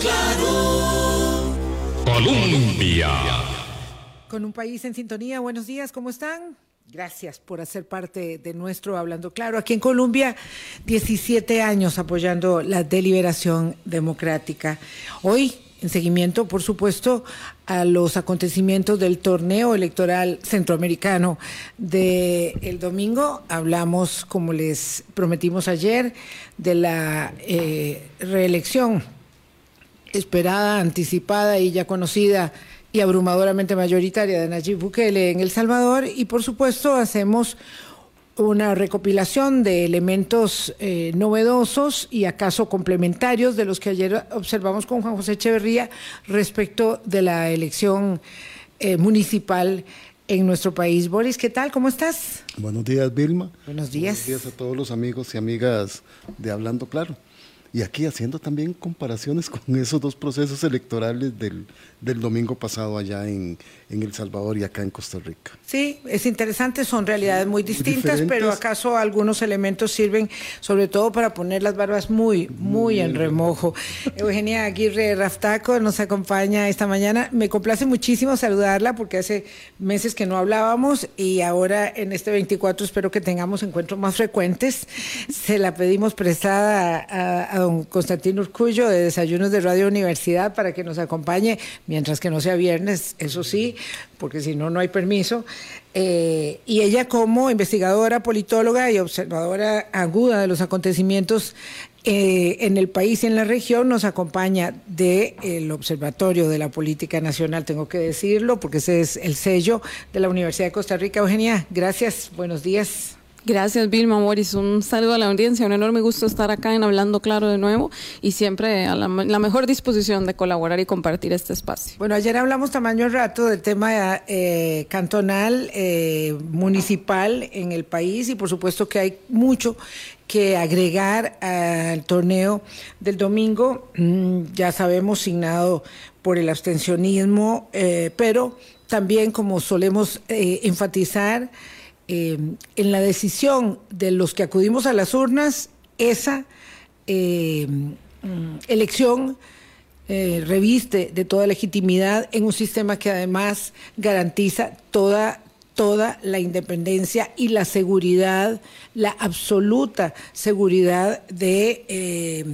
claro. Colombia. Con un país en sintonía, buenos días, ¿cómo están? Gracias por hacer parte de nuestro Hablando Claro. Aquí en Colombia, 17 años apoyando la deliberación democrática. Hoy, en seguimiento, por supuesto, a los acontecimientos del torneo electoral centroamericano del el domingo, hablamos, como les prometimos ayer, de la eh, reelección esperada, anticipada y ya conocida y abrumadoramente mayoritaria de Nayib Bukele en El Salvador y por supuesto hacemos una recopilación de elementos eh, novedosos y acaso complementarios de los que ayer observamos con Juan José Echeverría respecto de la elección eh, municipal en nuestro país. Boris, ¿qué tal? ¿Cómo estás? Buenos días, Vilma. Buenos días. Buenos días a todos los amigos y amigas de Hablando Claro. Y aquí haciendo también comparaciones con esos dos procesos electorales del, del domingo pasado allá en, en, El Salvador y acá en Costa Rica. Sí, es interesante, son realidades muy distintas, muy pero acaso algunos elementos sirven sobre todo para poner las barbas muy, muy, muy en remojo. Eugenia Aguirre Raftaco nos acompaña esta mañana. Me complace muchísimo saludarla porque hace meses que no hablábamos y ahora en este 24 espero que tengamos encuentros más frecuentes. Se la pedimos prestada a, a don Constantino Urcullo de Desayunos de Radio Universidad para que nos acompañe, mientras que no sea viernes, eso sí, porque si no, no hay permiso. Eh, y ella como investigadora, politóloga y observadora aguda de los acontecimientos eh, en el país y en la región nos acompaña del el Observatorio de la Política Nacional, tengo que decirlo, porque ese es el sello de la Universidad de Costa Rica. Eugenia, gracias, buenos días. Gracias, Vilma Morris. Un saludo a la audiencia. Un enorme gusto estar acá en Hablando Claro de nuevo y siempre a la, la mejor disposición de colaborar y compartir este espacio. Bueno, ayer hablamos tamaño rato del tema eh, cantonal, eh, municipal en el país y por supuesto que hay mucho que agregar al torneo del domingo. Mm, ya sabemos, signado por el abstencionismo, eh, pero también como solemos enfatizar, en la decisión de los que acudimos a las urnas, esa eh, elección eh, reviste de toda legitimidad en un sistema que además garantiza toda toda la independencia y la seguridad, la absoluta seguridad de eh,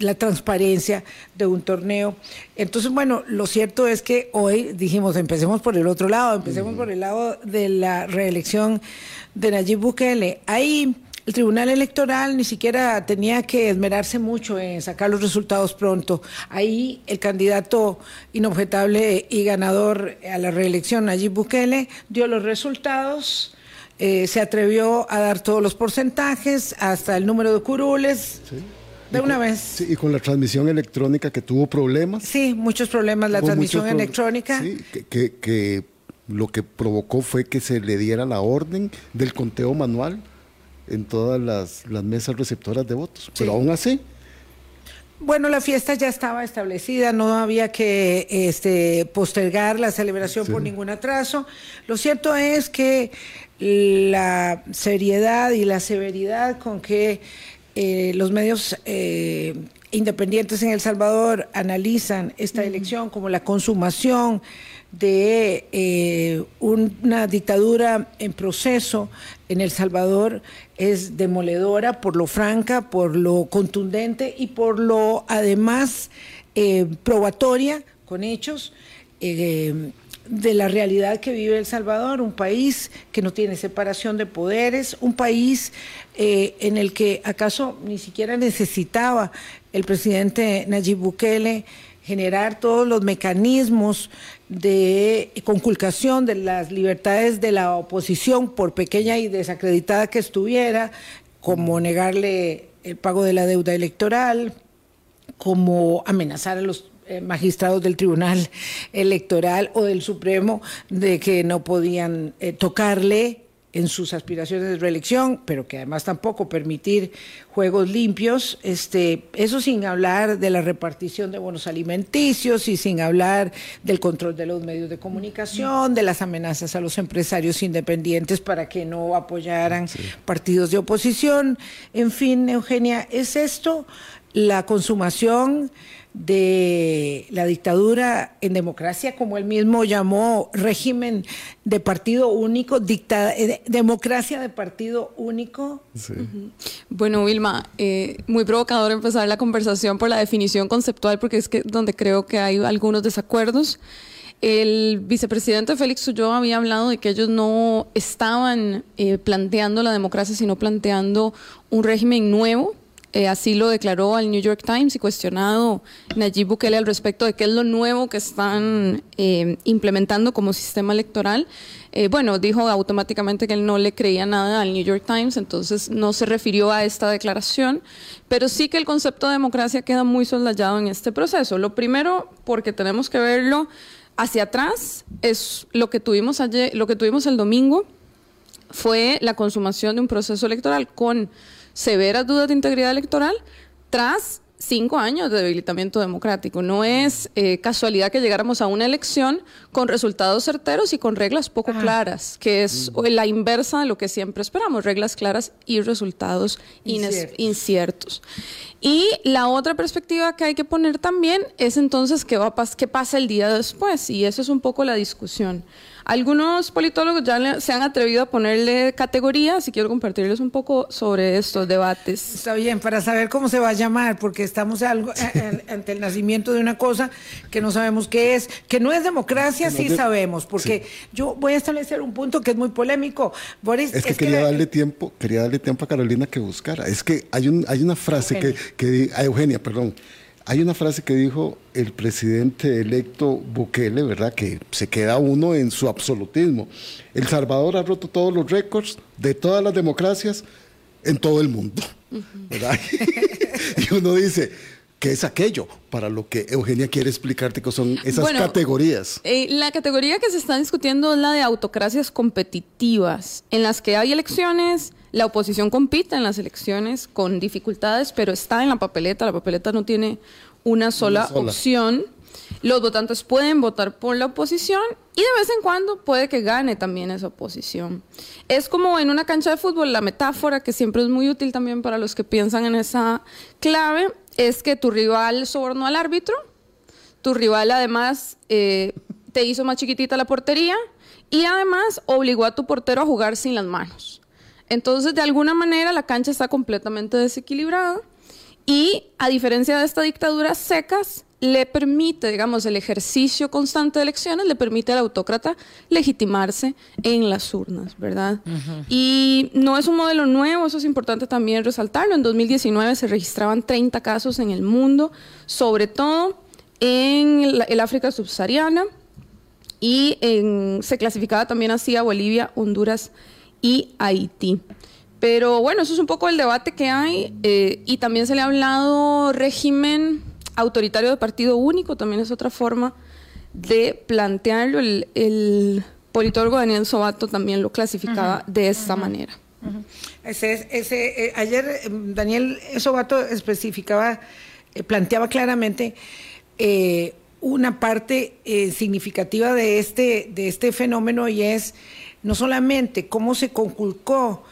la transparencia de un torneo. Entonces, bueno, lo cierto es que hoy dijimos, empecemos por el otro lado, empecemos por el lado de la reelección de Nayib Bukele. Ahí el Tribunal Electoral ni siquiera tenía que esmerarse mucho en sacar los resultados pronto. Ahí el candidato inobjetable y ganador a la reelección, Nayib Bukele, dio los resultados. Eh, se atrevió a dar todos los porcentajes, hasta el número de curules. Sí. De una con, vez. Sí, y con la transmisión electrónica que tuvo problemas. Sí, muchos problemas la transmisión pro- electrónica. Sí, que, que- que lo que provocó fue que se le diera la orden del conteo manual en todas las, las mesas receptoras de votos. Pero aún así, Bueno, la fiesta ya estaba establecida, no había que este, postergar la celebración Sí. por ningún atraso. Lo cierto es que la seriedad y la severidad con que eh, los medios eh, independientes en El Salvador analizan esta elección como la consumación de eh, un- una dictadura en proceso en El Salvador es demoledora por lo franca, por lo contundente y por lo además eh, probatoria con hechos eh, de la realidad que vive El Salvador, un país que no tiene separación de poderes, un país eh, en el que acaso ni siquiera necesitaba el presidente Nayib Bukele generar todos los mecanismos de conculcación de las libertades de la oposición, por pequeña y desacreditada que estuviera, como negarle el pago de la deuda electoral, como amenazar a los eh, magistrados del Tribunal Electoral o del Supremo de que no podían eh, tocarle en sus aspiraciones de reelección, pero que además tampoco permitir juegos limpios, este, eso sin hablar de la repartición de bonos alimenticios y sin hablar del control de los medios de comunicación, de las amenazas a los empresarios independientes para que no apoyaran partidos de oposición. En fin, Eugenia, ¿es esto la consumación de la dictadura en democracia, como él mismo llamó régimen de partido único, dicta, eh, democracia de partido único. Sí. Bueno, Vilma, eh, muy provocador empezar la conversación por la definición conceptual, porque es que donde creo que hay algunos desacuerdos. El vicepresidente Félix Ulloa había hablado de que ellos no estaban eh, planteando la democracia, sino planteando un régimen nuevo eh, así lo declaró al New York Times y cuestionado Nayib Bukele al respecto de qué es lo nuevo que están eh, implementando como sistema electoral. Eh, bueno, dijo automáticamente que él no le creía nada al New York Times, entonces no se refirió a esta declaración, pero sí que el concepto de democracia queda muy soslayado en este proceso. Lo primero, porque tenemos que verlo hacia atrás, es lo que tuvimos ayer, lo que tuvimos el domingo fue la consumación de un proceso electoral con severas dudas de integridad electoral tras cinco años de debilitamiento democrático. No es eh, casualidad que llegáramos a una elección con resultados certeros y con reglas poco claras, que es la inversa de lo que siempre esperamos, reglas claras y resultados Inciertos. inciertos. Y la otra perspectiva que hay que poner también es entonces qué, va a pas- qué pasa el día después, y eso es un poco la discusión. Algunos politólogos ya le- se han atrevido a ponerle categorías y quiero compartirles un poco sobre estos debates. Está bien, para saber cómo se va a llamar, porque estamos algo, ante el nacimiento de una cosa que no sabemos qué es, que no es democracia, sí sabemos, porque yo voy a establecer un punto que es muy polémico. Boris, Es que quería darle tiempo, quería darle tiempo a Carolina que buscara. Es que hay un, hay una frase que, Eugenia. que di- a Eugenia, perdón. Hay una frase que dijo el presidente electo Bukele, ¿verdad? Que se queda uno en su absolutismo. El Salvador ha roto todos los récords de todas las democracias en todo el mundo, ¿verdad? y uno dice, ¿qué es aquello? Para lo que Eugenia quiere explicarte que son esas Bueno, categorías. Eh, la categoría que se está discutiendo es la de autocracias competitivas, en las que hay elecciones, la oposición compite en las elecciones con dificultades, pero está en la papeleta, la papeleta no tiene una sola, sola. opción. Los votantes pueden votar por la oposición y de vez en cuando puede que gane también esa oposición. Es como en una cancha de fútbol, la metáfora que siempre es muy útil también para los que piensan en esa clave, es que tu rival sobornó al árbitro, tu rival además eh, te hizo más chiquitita la portería y además obligó a tu portero a jugar sin las manos. Entonces, de alguna manera, la cancha está completamente desequilibrada y, a diferencia de esta dictadura secas, le permite, digamos, el ejercicio constante de elecciones, le permite al autócrata legitimarse en las urnas, ¿verdad? Y no es un modelo nuevo, eso es importante también resaltarlo. En 2019 se registraban 30 casos en el mundo, sobre todo en el, el África subsahariana y en- se clasificaba también así a Bolivia, Honduras y Haití. Pero bueno, eso es un poco el debate que hay eh, y también se le ha hablado régimen autoritario de partido único, también es otra forma de plantearlo. El, el politólogo Daniel Sobato también lo clasificaba de esta manera. Ese, es- ese, eh, ayer eh, Daniel Sobato especificaba, eh, planteaba claramente eh, una parte eh, significativa de este, de este fenómeno y es no solamente cómo se conculcó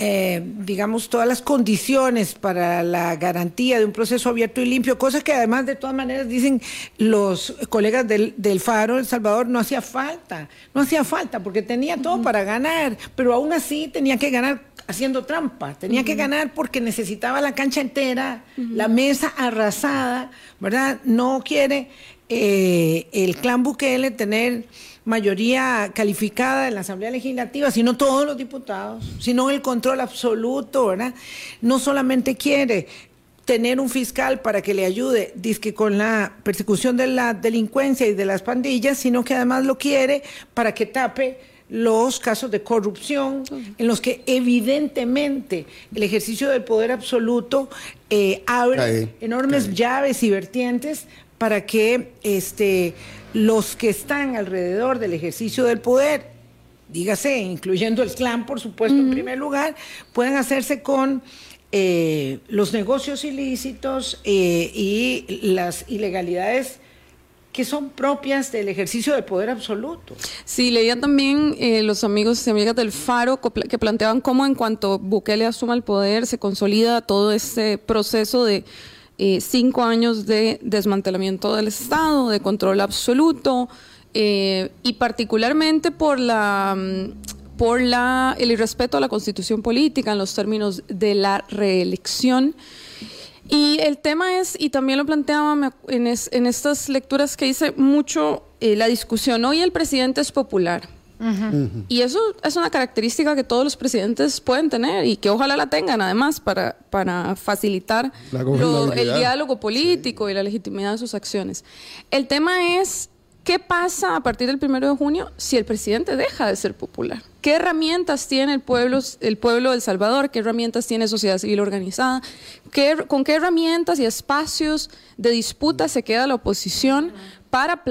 eh, digamos, todas las condiciones para la garantía de un proceso abierto y limpio, cosas que además de todas maneras dicen los colegas del, del Faro El Salvador, no hacía falta, no hacía falta porque tenía todo para ganar, pero aún así tenía que ganar haciendo trampa, tenía que ganar porque necesitaba la cancha entera, la mesa arrasada, ¿verdad? No quiere eh, el clan Bukele tener mayoría calificada en la Asamblea Legislativa, sino todos los diputados, sino el control absoluto, ¿verdad? No solamente quiere tener un fiscal para que le ayude, dizque con la persecución de la delincuencia y de las pandillas, sino que además lo quiere para que tape los casos de corrupción en los que evidentemente el ejercicio del poder absoluto eh, abre Cae, enormes cae. llaves y vertientes para que este, los que están alrededor del ejercicio del poder, dígase, incluyendo el clan, por supuesto, en primer lugar, puedan hacerse con eh, los negocios ilícitos eh, y las ilegalidades que son propias del ejercicio del poder absoluto. Sí, leía también eh, los amigos y amigas del Faro que planteaban cómo en cuanto Bukele asuma el poder se consolida todo este proceso de eh, cinco años de desmantelamiento del Estado, de control absoluto, eh, y particularmente por la mm, por la, el irrespeto a la constitución política en los términos de la reelección. Y el tema es, y también lo planteaba en, en estas lecturas que hice mucho, eh, la discusión, hoy el presidente es popular. Y eso es una característica que todos los presidentes pueden tener y que ojalá la tengan además para, para facilitar el diálogo político y la legitimidad de sus acciones. El tema es ¿Qué pasa a partir del primero de junio si el presidente deja de ser popular? ¿Qué herramientas tiene el pueblo, el pueblo de El Salvador? ¿Qué herramientas tiene sociedad civil organizada? ¿Con qué herramientas y espacios de disputa se queda la oposición para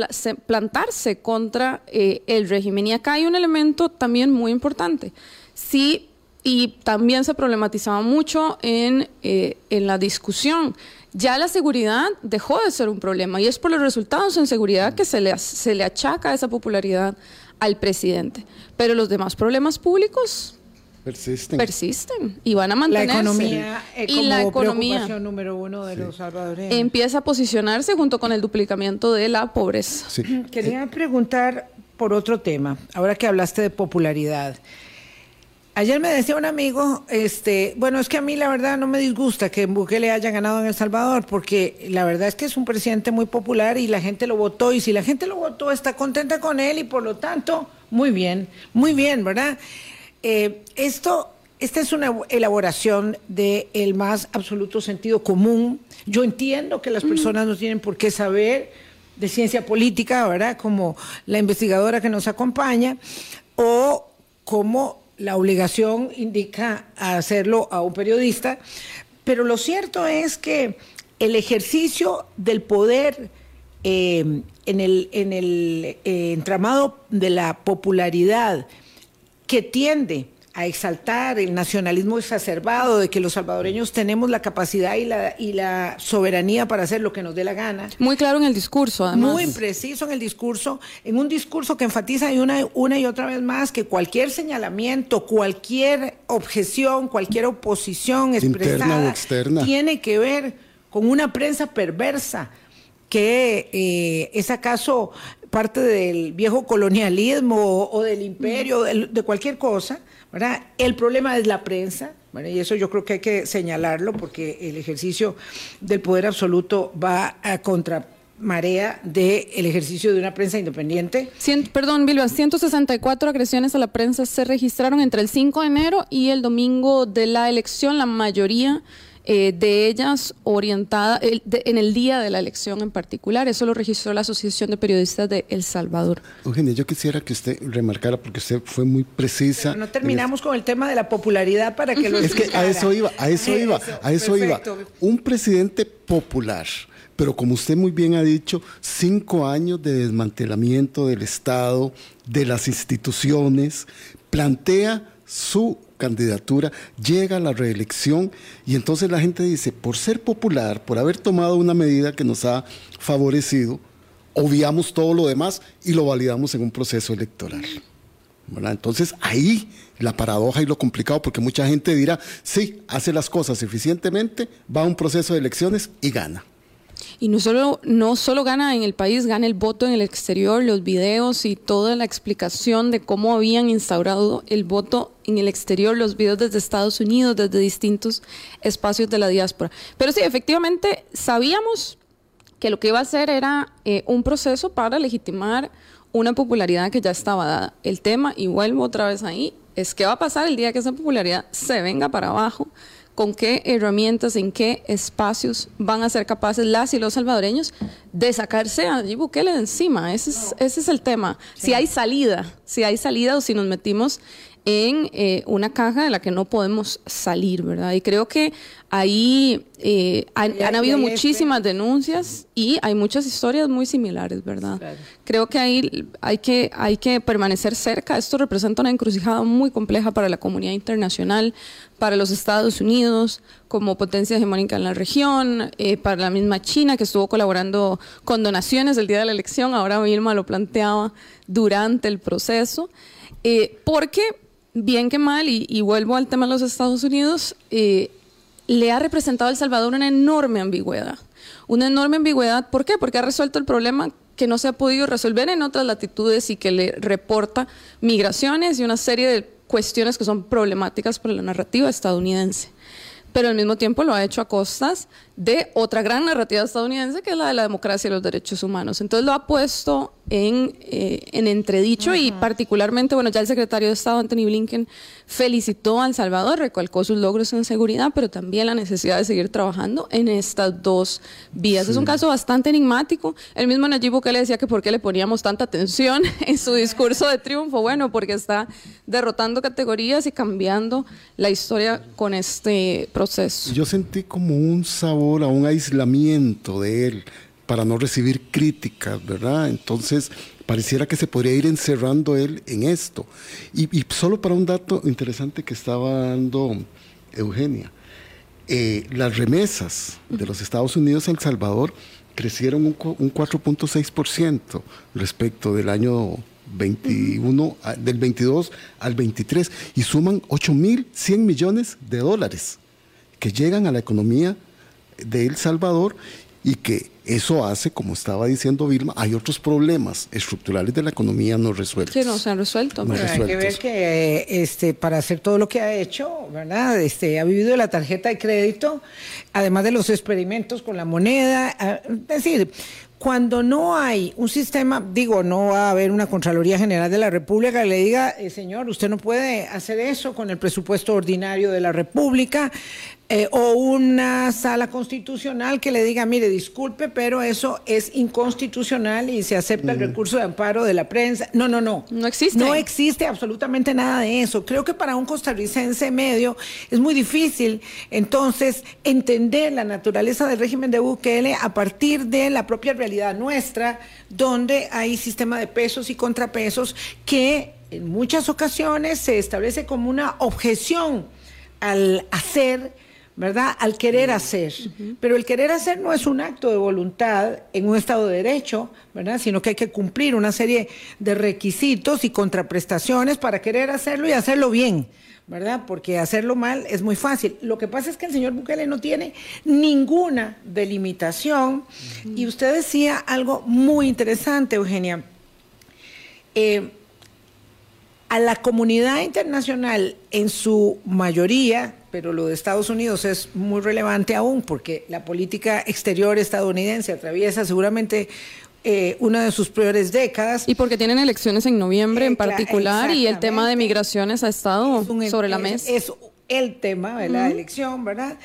plantarse contra eh, el régimen? Y acá hay un elemento también muy importante. Sí, y también se problematizaba mucho en, eh, en la discusión ya la seguridad dejó de ser un problema y es por los resultados en seguridad que se le, se le achaca esa popularidad al presidente. Pero los demás problemas públicos persisten, persisten y van a mantenerse. La economía eh, y la economía número uno de los salvadoreños. Empieza a posicionarse junto con el duplicamiento de la pobreza. Quería preguntar por otro tema, ahora que hablaste de popularidad. Ayer me decía un amigo, este, bueno, es que a mí la verdad no me disgusta que Bukele haya ganado en El Salvador, porque la verdad es que es un presidente muy popular y la gente lo votó, y si la gente lo votó está contenta con él y por lo tanto, muy bien, muy bien, ¿verdad? Eh, esto, esta es una elaboración del más absoluto sentido común. Yo entiendo que las personas no tienen por qué saber de ciencia política, ¿verdad? Como la investigadora que nos acompaña, o como la obligación indica hacerlo a un periodista, pero lo cierto es que el ejercicio del poder eh, en el, en el eh, entramado de la popularidad que tiende a exaltar el nacionalismo exacerbado de que los salvadoreños tenemos la capacidad y la, y la soberanía para hacer lo que nos dé la gana. Muy claro en el discurso, además. Muy preciso en el discurso, en un discurso que enfatiza una, una y otra vez más que cualquier señalamiento, cualquier objeción, cualquier oposición expresada o externa. tiene que ver con una prensa perversa que eh, es acaso parte del viejo colonialismo o, del imperio, de cualquier cosa, el problema es la prensa, y eso yo creo que hay que señalarlo porque el ejercicio del poder absoluto va a contra marea del ejercicio de una prensa independiente. perdón, Bilba, 164 agresiones a la prensa se registraron entre el 5 de enero y el domingo de la elección, la mayoría eh, de ellas orientada en el día de la elección en particular. Eso lo registró la Asociación de Periodistas de El Salvador. Eugenia, yo quisiera que usted remarcara, porque usted fue muy precisa. no terminamos con el tema de la popularidad para que lo Es que a eso iba, a eso iba, a eso iba. Un presidente popular pero como usted muy bien ha dicho, cinco años de desmantelamiento del Estado, de las instituciones, plantea su candidatura, llega a la reelección y entonces la gente dice, por ser popular, por haber tomado una medida que nos ha favorecido, obviamos todo lo demás y lo validamos en un proceso electoral. Entonces ahí la paradoja y lo complicado, porque mucha gente dirá, sí, hace las cosas eficientemente, va a un proceso de elecciones y gana. Y no solo, no solo gana en el país, gana el voto en el exterior, los videos y toda la explicación de cómo habían instaurado el voto en el exterior, los videos desde Estados Unidos, desde distintos espacios de la diáspora. Pero sí, efectivamente, sabíamos que lo que iba a hacer era eh, un proceso para legitimar una popularidad que ya estaba dada. El tema, y vuelvo otra vez ahí, es qué va a pasar el día que esa popularidad se venga para abajo con qué herramientas, en qué espacios van a ser capaces las y los salvadoreños de sacarse a Nayib Bukele de encima. Ese es, ese es el tema. Si hay salida, si hay salida o si nos metimos en eh, una caja de la que no podemos salir, ¿verdad? Y creo que ahí eh, han, habido muchísimas denuncias y hay muchas historias muy similares, ¿verdad? Creo que ahí hay que, hay que permanecer cerca. Esto representa una encrucijada muy compleja para la comunidad internacional, para los Estados Unidos como potencia hegemónica en la región, eh, para la misma China que estuvo colaborando con donaciones el día de la elección, ahora Vilma lo planteaba durante el proceso, porque bien que mal, y, vuelvo al tema de los Estados Unidos, eh, le ha representado a El Salvador una enorme ambigüedad. Una enorme ambigüedad, ¿por qué? Porque ha resuelto el problema que no se ha podido resolver en otras latitudes y que le reporta migraciones y una serie de cuestiones que son problemáticas para la narrativa estadounidense pero al mismo tiempo lo ha hecho a costas de otra gran narrativa estadounidense que es la de la democracia y los derechos humanos. Entonces lo ha puesto en, eh, en entredicho y particularmente, bueno, ya el secretario de Estado, Anthony Blinken, felicitó a El Salvador, recalcó sus logros en seguridad, pero también la necesidad de seguir trabajando en estas dos vías. Es un caso bastante enigmático. El mismo Nayib Bukele decía que por qué le poníamos tanta atención en su discurso de triunfo. Bueno, porque está derrotando categorías y cambiando la historia con este proceso. Yo sentí como un sabor a un aislamiento de él para no recibir críticas, ¿verdad? Entonces, pareciera que se podría ir encerrando él en esto. Y, solo para un dato interesante que estaba dando Eugenia, eh, las remesas de los Estados Unidos a El Salvador crecieron un, un 4.6% respecto del año 21, del 22 al 23 y suman 8.100 millones de dólares que llegan a la economía de El Salvador y que eso hace, como estaba diciendo Vilma, hay otros problemas estructurales de la economía no resueltos. Sí, no se han resuelto. No hay que ver que este, para hacer todo lo que ha hecho, ¿verdad? Este, ha vivido de la tarjeta de crédito, además de los experimentos con la moneda. Ah, es decir, cuando no hay un sistema, digo, no va a haber una Contraloría General de la República que le diga, eh, señor, usted no puede hacer eso con el presupuesto ordinario de la República, eh, o una sala constitucional que le diga, mire, disculpe, pero eso es inconstitucional y se acepta el recurso de amparo de la prensa. No, no, no. No existe. No existe absolutamente nada de eso. Creo que para un costarricense medio es muy difícil entonces entender la naturaleza del régimen de Bukele a partir de la propia realidad nuestra, donde hay sistema de pesos y contrapesos que en muchas ocasiones se establece como una objeción al hacer ¿verdad? Al querer hacer. Pero el querer hacer no es un acto de voluntad en un Estado de Derecho, ¿verdad? Sino que hay que cumplir una serie de requisitos y contraprestaciones para querer hacerlo y hacerlo bien, ¿verdad? Porque hacerlo mal es muy fácil. Lo que pasa es que el señor Bukele no tiene ninguna delimitación. Y usted decía algo muy interesante, Eugenia. Eh, a la comunidad internacional en su mayoría, pero lo de Estados Unidos es muy relevante aún porque la política exterior estadounidense atraviesa seguramente eh, una de sus peores décadas. Y porque tienen elecciones en noviembre en particular y el tema de migraciones ha estado sobre la mesa. Es el tema de la elección, ¿verdad?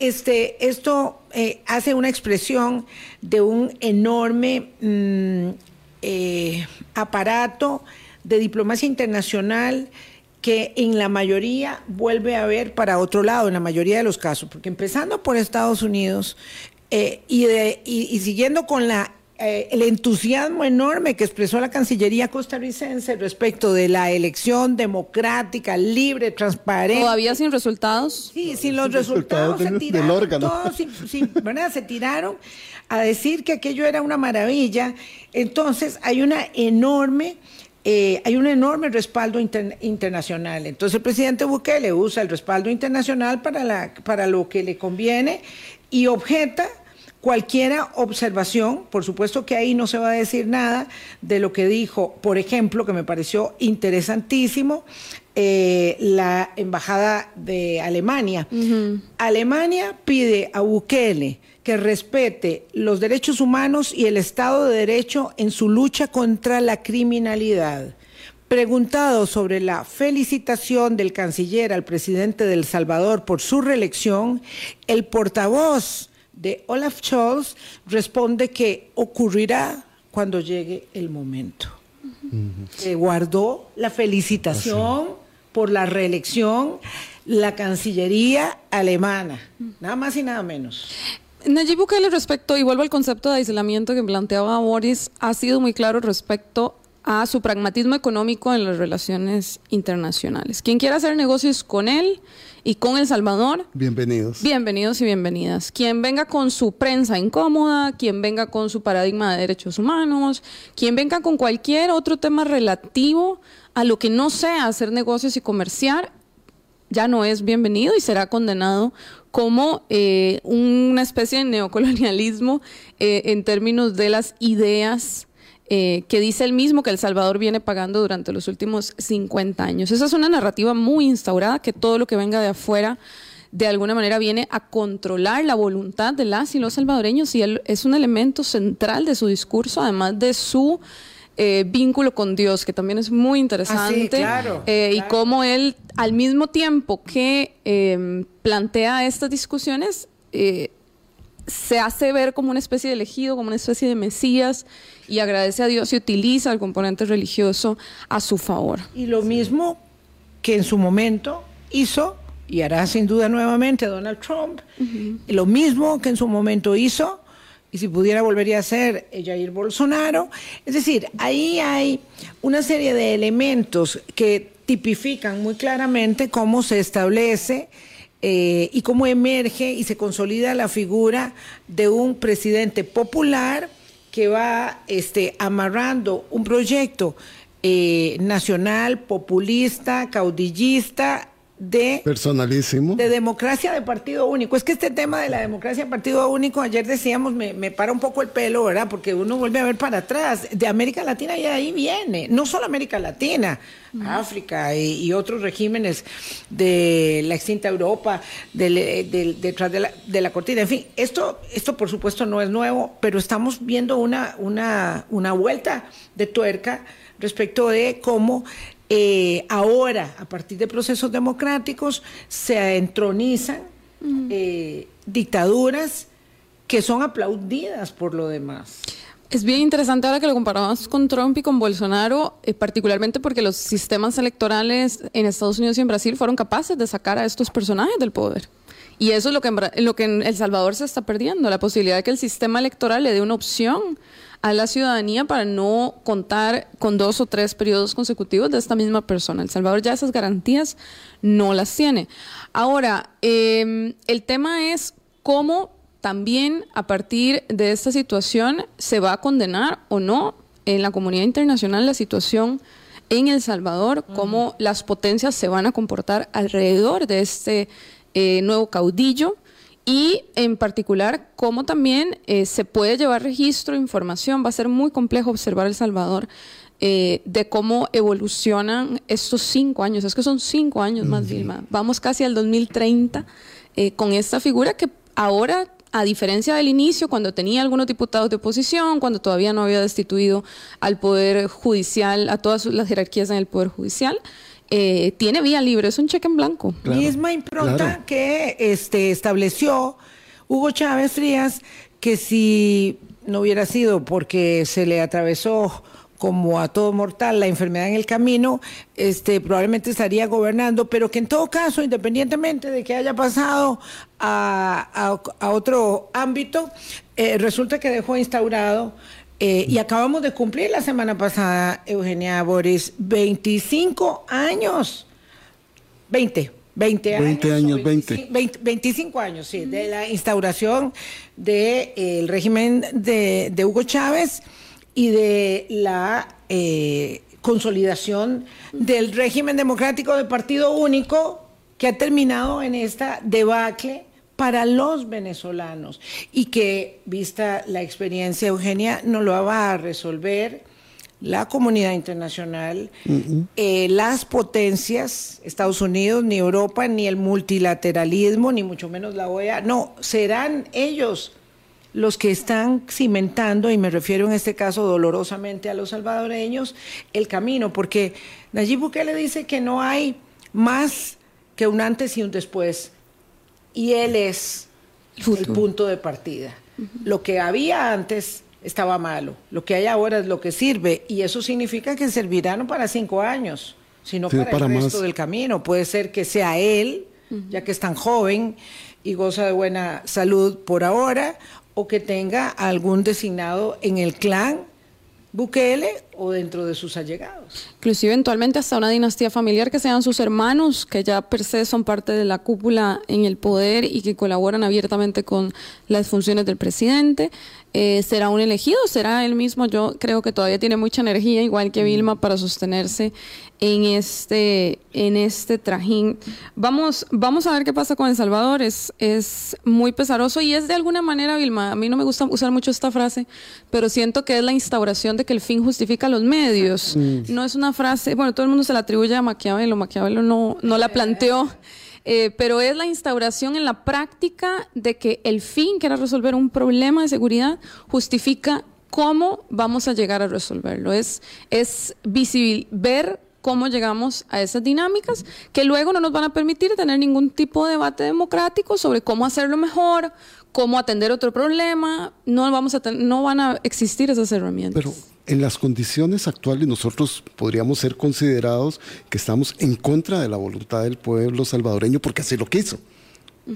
Este, esto eh, hace una expresión de un enorme mm, eh, aparato de diplomacia internacional que en la mayoría vuelve a ver para otro lado, en la mayoría de los casos, porque empezando por Estados Unidos eh, y, y, siguiendo con la eh, el entusiasmo enorme que expresó la Cancillería costarricense respecto de la elección democrática, libre, transparente. ¿Todavía sin resultados? Sí, sin los resultados, se tiraron, Todos, se tiraron a decir que aquello era una maravilla. Entonces hay una enorme eh, hay un enorme respaldo internacional. Entonces el presidente Bukele usa el respaldo internacional para, la, para lo que le conviene y objeta cualquier observación, por supuesto que ahí no se va a decir nada de lo que dijo, por ejemplo, que me pareció interesantísimo, eh, la embajada de Alemania. Alemania pide a Bukele que respete los derechos humanos y el Estado de Derecho en su lucha contra la criminalidad. Preguntado sobre la felicitación del canciller al presidente del Salvador por su reelección, el portavoz de Olaf Scholz responde que ocurrirá cuando llegue el momento. guardó la felicitación por la reelección la Cancillería alemana, nada más y nada menos. Nayib Bukele respecto, y vuelvo al concepto de aislamiento que planteaba Boris, ha sido muy claro respecto a su pragmatismo económico en las relaciones internacionales. Quien quiera hacer negocios con él y con El Salvador, bienvenidos. Bienvenidos y bienvenidas. Quien venga con su prensa incómoda, quien venga con su paradigma de derechos humanos, quien venga con cualquier otro tema relativo a lo que no sea hacer negocios y comerciar, ya no es bienvenido y será condenado como eh, una especie de neocolonialismo eh, en términos de las ideas eh, que dice él mismo que El Salvador viene pagando durante los últimos 50 años. Esa es una narrativa muy instaurada que todo lo que venga de afuera de alguna manera viene a controlar la voluntad de las y los salvadoreños y él es un elemento central de su discurso, además de su eh, vínculo con Dios, que también es muy interesante. Ah, claro, eh, Y cómo él, al mismo tiempo que eh, plantea estas discusiones, eh, se hace ver como una especie de elegido, como una especie de Mesías, y agradece a Dios y utiliza el componente religioso a su favor. Y lo mismo que en su momento hizo y hará sin duda nuevamente Donald Trump, lo mismo que en su momento hizo y si pudiera volvería a ser eh, Jair Bolsonaro. Es decir, ahí hay una serie de elementos que tipifican muy claramente cómo se establece eh, y cómo emerge y se consolida la figura de un presidente popular que va este, amarrando un proyecto eh, nacional, populista, caudillista, de Personalísimo. de democracia de partido único. Es que este tema de la democracia de partido único, ayer decíamos, me, me para un poco el pelo, ¿verdad? Porque uno vuelve a ver para atrás. De América Latina y ahí viene. No solo América Latina, África y, y otros regímenes de la extinta Europa, del- del- detrás de la, de la cortina. En fin, esto, esto por supuesto no es nuevo, pero estamos viendo una, una, una vuelta de tuerca respecto de cómo eh, ahora, a partir de procesos democráticos, se entronizan eh, dictaduras que son aplaudidas por lo demás. Es bien interesante ahora que lo comparamos con Trump y con Bolsonaro, eh, particularmente porque los sistemas electorales en Estados Unidos y en Brasil fueron capaces de sacar a estos personajes del poder. Y eso es lo que en, lo que en El Salvador se está perdiendo, la posibilidad de que el sistema electoral le dé una opción a la ciudadanía para no contar con dos o tres periodos consecutivos de esta misma persona. El Salvador ya esas garantías no las tiene. Ahora, eh, el tema es cómo también a partir de esta situación se va a condenar o no en la comunidad internacional la situación en El Salvador, cómo las potencias se van a comportar alrededor de este eh, nuevo caudillo y en particular cómo también eh, se puede llevar registro, información. Va a ser muy complejo observar El Salvador eh, de cómo evolucionan estos cinco años. Es que son cinco años más, Vilma. Vamos casi al 2030 eh, con esta figura que ahora, a diferencia del inicio, cuando tenía algunos diputados de oposición, cuando todavía no había destituido al Poder Judicial, a todas las jerarquías en el Poder Judicial, eh, tiene vía libre, es un cheque en blanco. Claro, Misma impronta claro. que este, estableció Hugo Chávez Frías, que si no hubiera sido porque se le atravesó como a todo mortal la enfermedad en el camino, este, probablemente estaría gobernando, pero que en todo caso, independientemente de que haya pasado a, a- a otro ámbito, eh, resulta que dejó instaurado eh, y acabamos de cumplir la semana pasada, Eugenia Boris, 25 años. 20, 20 años. 20 años, o 20. 20, 25 años, sí, de la instauración del régimen de, de Hugo Chávez y de la eh, consolidación del régimen democrático de partido único que ha terminado en esta debacle para los venezolanos y que, vista la experiencia, Eugenia, no lo va a resolver la comunidad internacional, eh, las potencias, Estados Unidos, ni Europa, ni el multilateralismo, ni mucho menos la OEA, no, serán ellos los que están cimentando, y me refiero en este caso dolorosamente a los salvadoreños, el camino, porque Nayib Bukele dice que no hay más que un antes y un después, y él es El punto de partida. Lo que había antes estaba malo, lo que hay ahora es lo que sirve, y eso significa que servirá no para cinco años, sino Sí, para, para el más. resto del camino. Puede ser que sea él, ya que es tan joven y goza de buena salud por ahora, o que tenga algún designado en el clan Bukele o dentro de sus allegados. Inclusive eventualmente hasta una dinastía familiar que sean sus hermanos, que ya per se son parte de la cúpula en el poder y que colaboran abiertamente con las funciones del presidente. Eh, ¿Será un elegido? ¿Será él mismo? Yo creo que todavía tiene mucha energía, igual que Vilma, para sostenerse en este, en este trajín. Vamos, vamos a ver qué pasa con El Salvador. Es, es muy pesaroso y es de alguna manera, Vilma, a mí no me gusta usar mucho esta frase, pero siento que es la instauración de que el fin justifica los medios. No es una frase, bueno, todo el mundo se la atribuye a Maquiavelo, Maquiavelo no, no la planteó. Eh, pero es la instauración en la práctica de que el fin, que era resolver un problema de seguridad, justifica cómo vamos a llegar a resolverlo. Es, es visibil, ver cómo llegamos a esas dinámicas que luego no nos van a permitir tener ningún tipo de debate democrático sobre cómo hacerlo mejor, cómo atender otro problema. No, vamos a no van a existir esas herramientas. Pero en las condiciones actuales nosotros podríamos ser considerados que estamos en contra de la voluntad del pueblo salvadoreño porque así lo quiso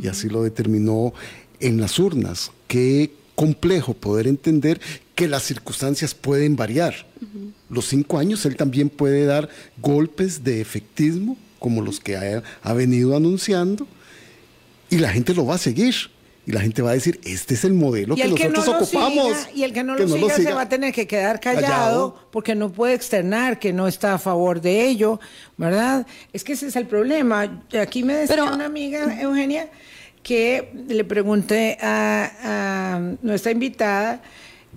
y así lo determinó en las urnas. Qué complejo poder entender que las circunstancias pueden variar. Los cinco años él también puede dar golpes de efectismo como los que ha, ha venido anunciando y la gente lo va a seguir y la gente va a decir, este es el modelo que, nosotros ocupamos. y el que no, lo, siga se va a tener que quedar callado, porque no puede externar que no está a favor de ello, ¿verdad? Es que ese es el problema. Aquí me decía una amiga, Eugenia, que le pregunté a, nuestra invitada,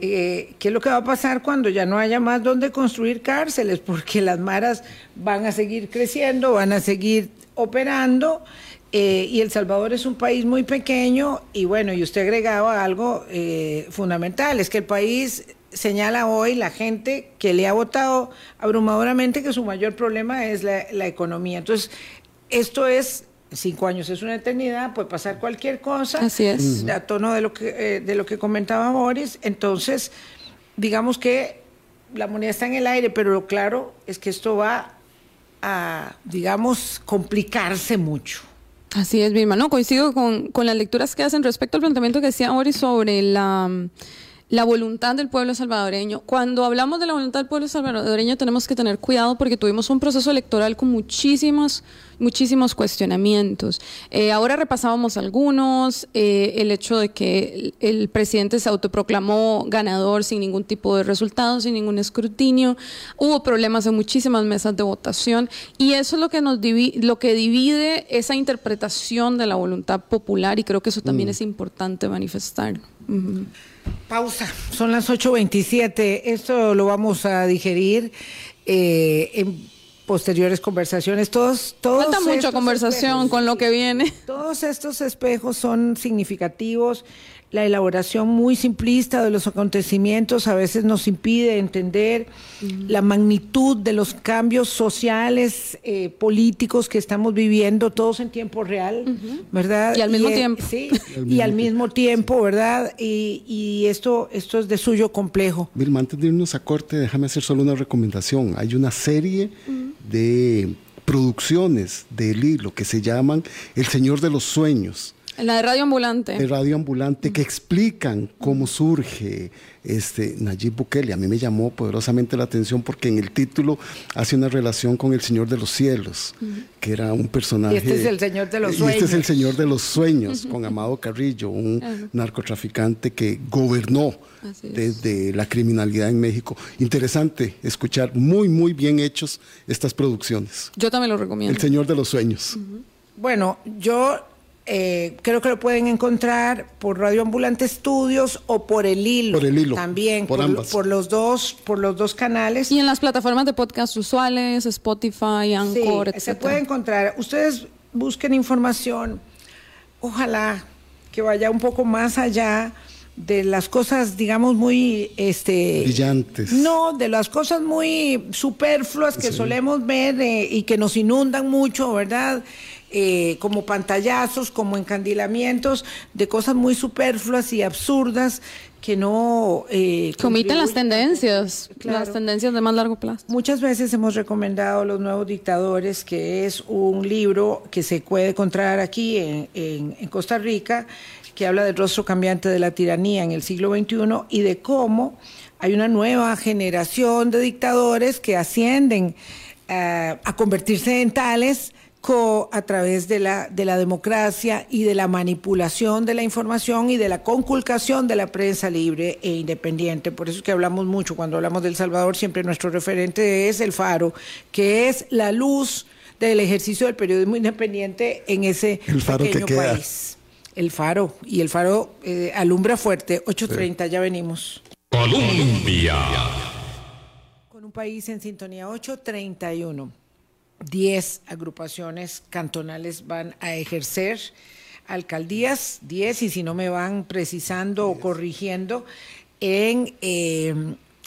eh, ¿qué es lo que va a pasar cuando ya no haya más donde construir cárceles? Porque las maras van a seguir creciendo, van a seguir operando eh, y El Salvador es un país muy pequeño y bueno, y usted agregaba algo eh, fundamental, es que el país señala hoy la gente que le ha votado abrumadoramente que su mayor problema es la, economía. Entonces, esto es cinco años es una eternidad, puede pasar cualquier cosa. Así es. A tono de lo que eh, de lo que comentaba Boris. Entonces, digamos que la moneda está en el aire, pero lo claro es que esto va a, digamos, complicarse mucho. Así es, Vilma. No, coincido con, con las lecturas que hacen respecto al planteamiento que decía Ori sobre la la voluntad del pueblo salvadoreño. Cuando hablamos de la voluntad del pueblo salvadoreño tenemos que tener cuidado porque tuvimos un proceso electoral con muchísimos, muchísimos cuestionamientos. Eh, ahora repasábamos algunos, eh, el hecho de que el, presidente se autoproclamó ganador sin ningún tipo de resultado, sin ningún escrutinio. Hubo problemas en muchísimas mesas de votación y eso es lo que nos divide, lo que divide esa interpretación de la voluntad popular y creo que eso también mm. es importante manifestar. Pausa, son las 8.27. Esto lo vamos a digerir eh, en posteriores conversaciones. Todos, todos Falta mucha conversación con lo que viene. Todos estos espejos son significativos la elaboración muy simplista de los acontecimientos a veces nos impide entender la magnitud de los cambios sociales, eh, políticos que estamos viviendo todos en tiempo real, ¿verdad? Y al mismo tiempo. Sí, y al mismo tiempo, ¿verdad? Y, esto, esto es de suyo complejo. Vilma, antes de irnos a corte, déjame hacer solo una recomendación. Hay una serie de producciones del hilo que se llaman El Señor de los Sueños la de Radio Ambulante. De Radio Ambulante, que explican cómo surge este Nayib Bukele. A mí me llamó poderosamente la atención porque en el título hace una relación con el Señor de los Cielos, que era un personaje. Y este es el Señor de los Sueños. este es el Señor de los Sueños, con Amado Carrillo, un narcotraficante que gobernó desde la criminalidad en México. Interesante escuchar, muy, muy bien hechos estas producciones. Yo también lo recomiendo. El Señor de los Sueños. Bueno, yo eh, creo que lo pueden encontrar por Radio Ambulante Estudios o por el hilo. Por el hilo. También, por, por, los dos, por los dos canales. Y en las plataformas de podcast usuales, Spotify, Anchor, sí, Se puede encontrar. Ustedes busquen información. Ojalá que vaya un poco más allá de las cosas, digamos, muy este brillantes. No, de las cosas muy superfluas que solemos ver eh, y que nos inundan mucho, ¿verdad? Eh, como pantallazos, como encandilamientos de cosas muy superfluas y absurdas que no... Eh, Comiten las tendencias, las tendencias de más largo plazo. Muchas veces hemos recomendado Los Nuevos Dictadores, que es un libro que se puede encontrar aquí en, en, Costa Rica, que habla del rostro cambiante de la tiranía en el siglo XXI y de cómo hay una nueva generación de dictadores que ascienden eh, a convertirse en tales a través de la, de la democracia y de la manipulación de la información y de la conculcación de la prensa libre e independiente. Por eso es que hablamos mucho, cuando hablamos del Salvador, siempre nuestro referente es el faro, que es la luz del ejercicio del periodismo independiente en ese pequeño país. El faro, y el faro eh, alumbra fuerte, 8.30, ya venimos. Colombia. Con un país en sintonía 831. 10 agrupaciones cantonales van a ejercer alcaldías, 10 y si no me van precisando o corrigiendo, en eh,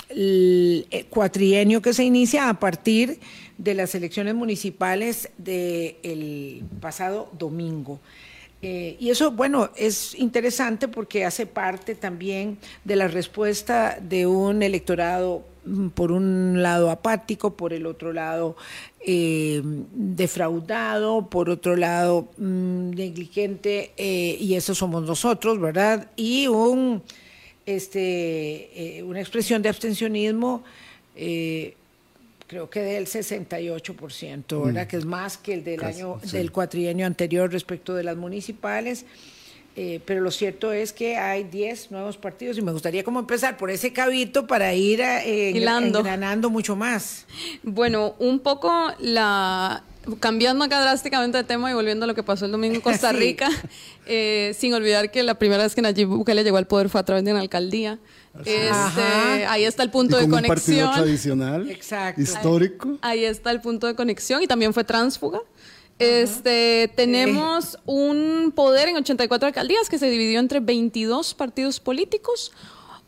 el cuatrienio que se inicia a partir de las elecciones municipales del pasado domingo. Eh, y eso, bueno, es interesante porque hace parte también de la respuesta de un electorado, por un lado apático, por el otro lado eh, defraudado, por otro lado mm, negligente, eh, y eso somos nosotros, ¿verdad? Y un, este, una expresión de abstencionismo creo que del 68%, ¿verdad? Mm. Que es más que el del año del cuatrienio anterior respecto de las municipales. Eh, pero lo cierto es que hay 10 nuevos partidos y me gustaría como empezar por ese cabito para ir eh, ganando mucho más. Bueno, un poco la cambiando acá drásticamente de tema y volviendo a lo que pasó el domingo en Costa Rica, eh, sin olvidar que la primera vez que Nayib Bukele llegó al poder fue a través de una alcaldía. Este, ahí está el punto de conexión. Un partido tradicional, histórico. Ahí, está el punto de conexión y también fue tránsfuga. Este, tenemos un poder en 84 alcaldías que se dividió entre 22 partidos políticos.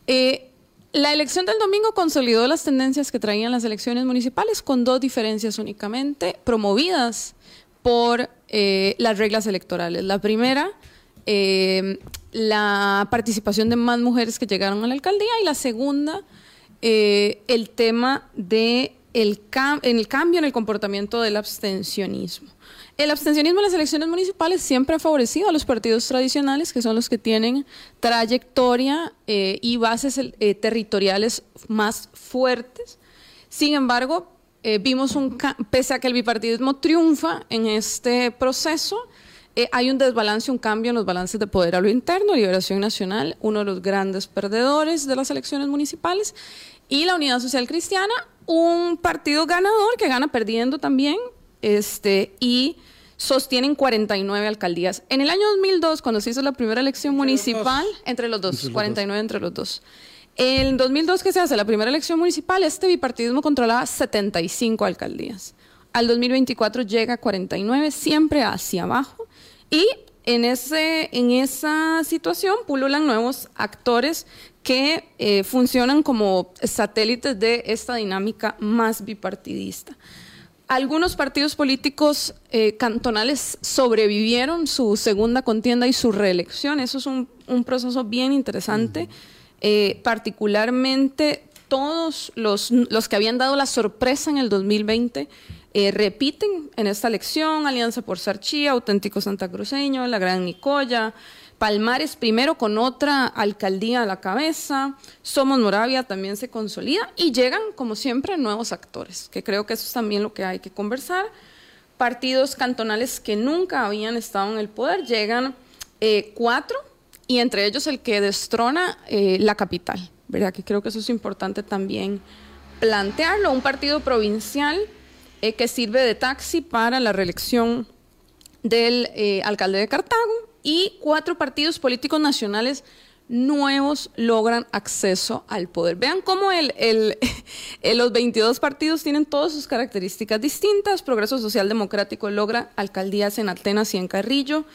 Eh, la elección del domingo consolidó las tendencias que traían las elecciones municipales con dos diferencias únicamente promovidas por eh, las reglas electorales. La primera, eh, la participación de más mujeres que llegaron a la alcaldía y la segunda, el tema de el, en el cambio en el comportamiento del abstencionismo. El abstencionismo en las elecciones municipales siempre ha favorecido a los partidos tradicionales, que son los que tienen trayectoria eh, y bases eh, territoriales más fuertes. Sin embargo, vimos un, pese a que el bipartidismo triunfa en este proceso, eh, hay un desbalance, un cambio en los balances de poder a lo interno. Liberación Nacional, uno de los grandes perdedores de las elecciones municipales. Y la Unidad Social Cristiana, un partido ganador que gana perdiendo también. Este, y sostienen 49 alcaldías. En el año 2002, cuando se hizo la primera elección municipal, entre los dos, 49 entre los dos. En 2002 que se hace la primera elección municipal, este bipartidismo controlaba 75 alcaldías. Al 2024 llega a 49, siempre hacia abajo. Y en, ese, en esa situación pululan nuevos actores que eh, funcionan como satélites de esta dinámica más bipartidista. Algunos partidos políticos eh, cantonales sobrevivieron su segunda contienda y su reelección. Eso es un, proceso bien interesante. Eh, particularmente todos los, los, que habían dado la sorpresa en el 2020 eh, repiten en esta elección, Alianza por Sarchía, Auténtico Santa Cruceño, La Gran Nicoya, Palmares primero con otra alcaldía a la cabeza, Somos Moravia también se consolida y llegan, como siempre, nuevos actores, que creo que eso es también lo que hay que conversar. Partidos cantonales que nunca habían estado en el poder, llegan eh, cuatro y entre ellos el que destrona eh, la capital, ¿verdad? Que creo que eso es importante también plantearlo, un partido provincial eh, que sirve de taxi para la reelección del alcalde de Cartago y cuatro partidos políticos nacionales nuevos logran acceso al poder. Vean cómo el, los 22 partidos tienen todas sus características distintas. Progreso Social Democrático logra alcaldías en Atenas y en Carrillo.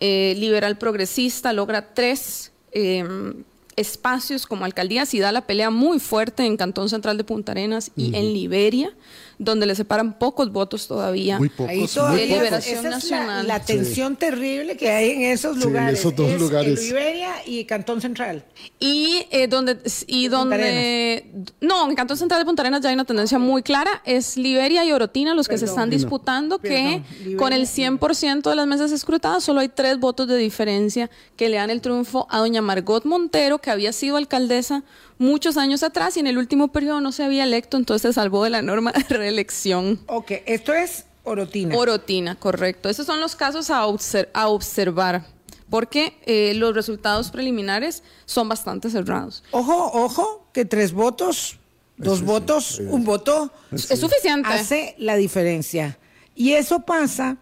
Eh, Liberal Progresista logra tres em, espacios como alcaldías y da la pelea muy fuerte en Cantón Central de Punta Arenas y en Liberia. Donde le separan pocos votos todavía. Muy pocos. Ahí muy todavía de pocos. liberación esa es la, nacional. la tensión terrible que hay en esos Sí, en lugares. esos dos Es lugares. en Iberia y Cantón Central. Y eh, donde y donde no, en Cantón Central de Punta Arenas ya hay una tendencia muy clara, es Liberia y Orotina los que se están disputando que Perdón, con el Liberia. 100% de las mesas escrutadas solo hay tres votos de diferencia que le dan el triunfo a doña Margot Montero, que había sido alcaldesa muchos años atrás y en el último periodo no se había electo, entonces se salvó de la norma de reelección. Ok, esto es Orotina. Orotina, correcto. Esos son los casos a, obser- a observar, porque eh, los resultados preliminares son bastante cerrados. Ojo, ojo, que tres votos, dos votos, un voto Es suficiente. hace la diferencia. Y eso pasa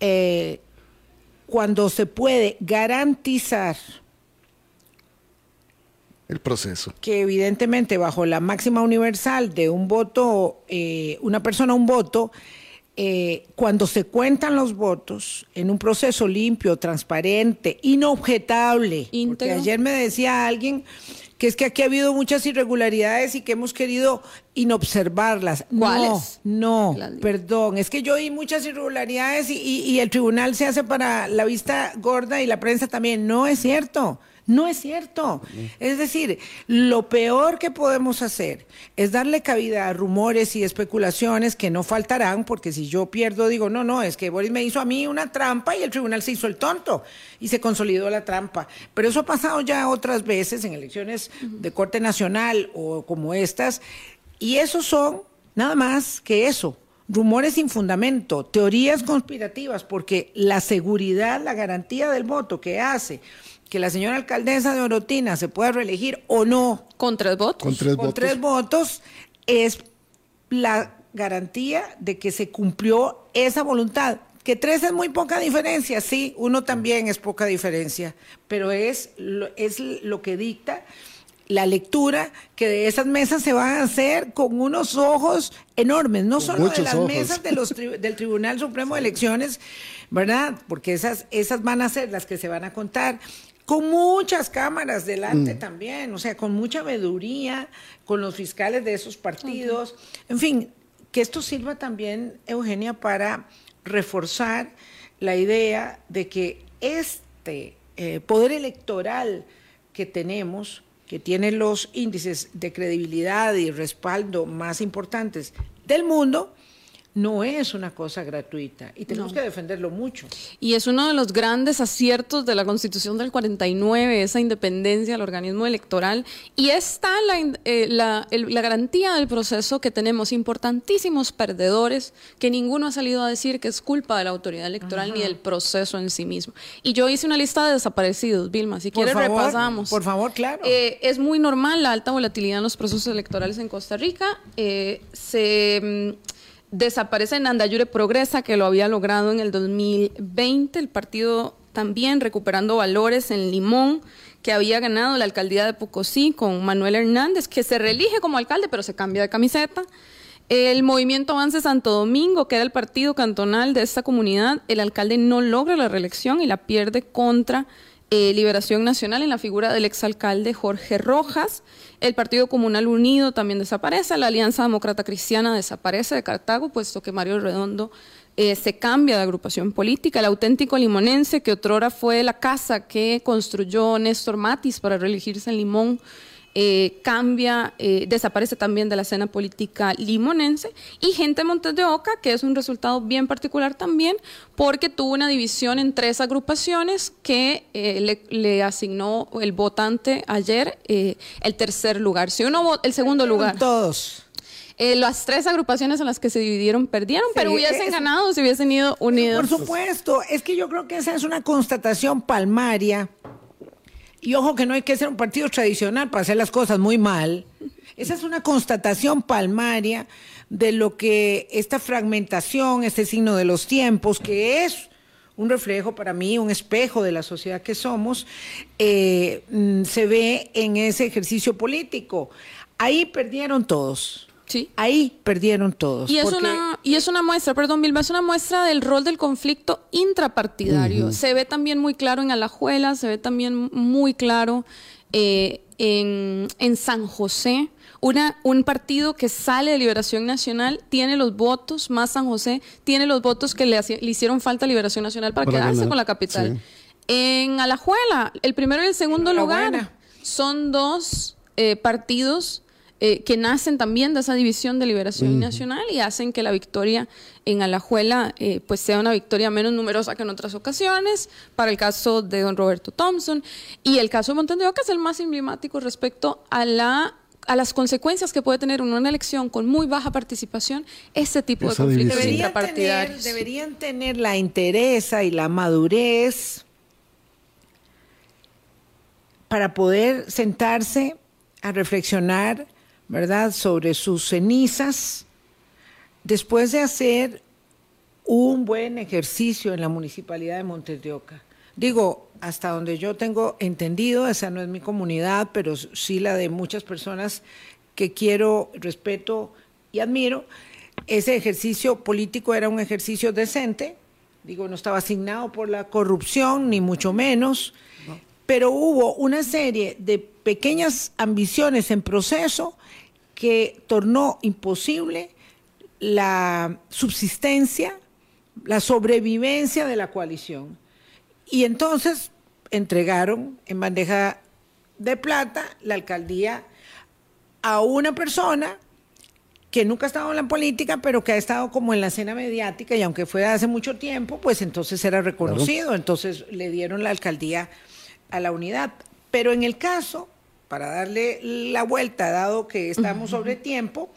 eh, cuando se puede garantizar El proceso. que evidentemente bajo la máxima universal de un voto, eh, una persona un voto, eh, cuando se cuentan los votos en un proceso limpio, transparente, inobjetable, porque Íntegro. ayer me decía alguien que es que aquí ha habido muchas irregularidades y que hemos querido inobservarlas. ¿Cuáles? No, no, perdón, es que yo oí muchas irregularidades y, y- y el tribunal se hace para la vista gorda y la prensa también. No es cierto. No es cierto. Es decir, lo peor que podemos hacer es darle cabida a rumores y especulaciones que no faltarán, porque si yo pierdo, digo, no, no, es que Boris me hizo a mí una trampa y el tribunal se hizo el tonto y se consolidó la trampa. Pero eso ha pasado ya otras veces en elecciones de corte nacional o como estas, y esos son nada más que eso. Rumores sin fundamento, teorías conspirativas, porque la seguridad, la garantía del voto que hace que la señora alcaldesa de Orotina se pueda reelegir o no Con tres votos. Con tres con votos. tres votos es la garantía de que se cumplió esa voluntad. Que tres es muy poca diferencia, sí, uno también es poca diferencia, pero es lo, es lo que dicta la lectura que de esas mesas se van a hacer con unos ojos enormes, no solo de las ojos. mesas de los tri- del Tribunal Supremo de Elecciones, ¿verdad? Porque esas, esas van a ser las que se van a contar con muchas cámaras delante también, o sea, con mucha veeduría, con los fiscales de esos partidos, en fin, que esto sirva también, Eugenia, para reforzar la idea de que este eh, poder electoral que tenemos, que tiene los índices de credibilidad y respaldo más importantes del mundo, no es una cosa gratuita y tenemos No. que defenderlo mucho. Y es uno de los grandes aciertos de la Constitución del 49, esa independencia del organismo electoral. Y está la, eh, la, el- la garantía del proceso que tenemos importantísimos perdedores, que ninguno ha salido a decir que es culpa de la autoridad electoral ni del proceso en sí mismo. Y yo hice una lista de desaparecidos, Vilma, si Por quieres favor, repasamos. Por favor, claro. Eh, es muy normal la alta volatilidad en los procesos electorales en Costa Rica. Eh, se mm, desaparece Nandayure Progresa, que lo había logrado en el 2020. El partido también recuperando valores en Limón, que había ganado la alcaldía de Pocosí con Manuel Hernández, que se reelige como alcalde, pero se cambia de camiseta. El movimiento Avance Santo Domingo, que era el partido cantonal de esta comunidad, el alcalde no logra la reelección y la pierde contra eh, Liberación Nacional en la figura del exalcalde Jorge Rojas. El Partido Comunal Unido también desaparece. La Alianza Demócrata Cristiana desaparece de Cartago, puesto que Mario Redondo eh, se cambia de agrupación política. El auténtico limonense, que otrora fue la casa que construyó Néstor Matis para reelegirse en Limón, eh, cambia, eh, desaparece también de la escena política limonense y Gente Montes de Oca, que es un resultado bien particular también, porque tuvo una división en tres agrupaciones que eh, le, le asignó el votante ayer el tercer lugar. Si uno vota, el segundo lugar. Todos. Eh, las tres agrupaciones en las que se dividieron perdieron, pero hubiesen es- ganado si hubiesen ido unidos. Por supuesto, es que yo creo que esa es una constatación palmaria. Y ojo que no hay que ser un partido tradicional para hacer las cosas muy mal. Esa es una constatación palmaria de lo que esta fragmentación, este signo de los tiempos, que es un reflejo para mí, un espejo de la sociedad que somos, eh, mm, se ve en ese ejercicio político. Ahí perdieron todos. Sí. Ahí perdieron todos. Y es, porque- una, y es una muestra, perdón, Vilma, es una muestra del rol del conflicto intrapartidario. Se ve también muy claro en Alajuela, se ve también muy claro eh, en, en San José, una, un partido que sale de Liberación Nacional tiene los votos, más San José, tiene los votos que le, le hicieron falta a Liberación Nacional para, Para quedarse ganar, con la capital. sí. En Alajuela, el primero y el segundo lugar son dos eh, partidos eh, que nacen también de esa división de Liberación Nacional y hacen que la victoria en Alajuela eh, pues sea una victoria menos numerosa que en otras ocasiones, para el caso de don Roberto Thompson. Y el caso de de Oca es el más emblemático respecto a la a las consecuencias que puede tener en una elección con muy baja participación este tipo Esa de conflictos. Deberían tener, intrapartidarios. deberían tener la interesa y la madurez para poder sentarse a reflexionar, ¿verdad?, sobre sus cenizas, después de hacer un buen ejercicio en la municipalidad de Montes de Oca. Digo, hasta donde yo tengo entendido, esa no es mi comunidad, pero sí la de muchas personas que quiero, respeto y admiro. Ese ejercicio político era un ejercicio decente, digo, no estaba asignado por la corrupción, ni mucho menos, pero hubo una serie de pequeñas ambiciones en proceso que tornó imposible la subsistencia, la sobrevivencia de la coalición. Y entonces entregaron en bandeja de plata la alcaldía a una persona que nunca ha estado en la política, pero que ha estado como en la escena mediática y aunque fue hace mucho tiempo, pues entonces era reconocido, entonces le dieron la alcaldía a la unidad. Pero en el caso, para darle la vuelta, dado que estamos sobre tiempo,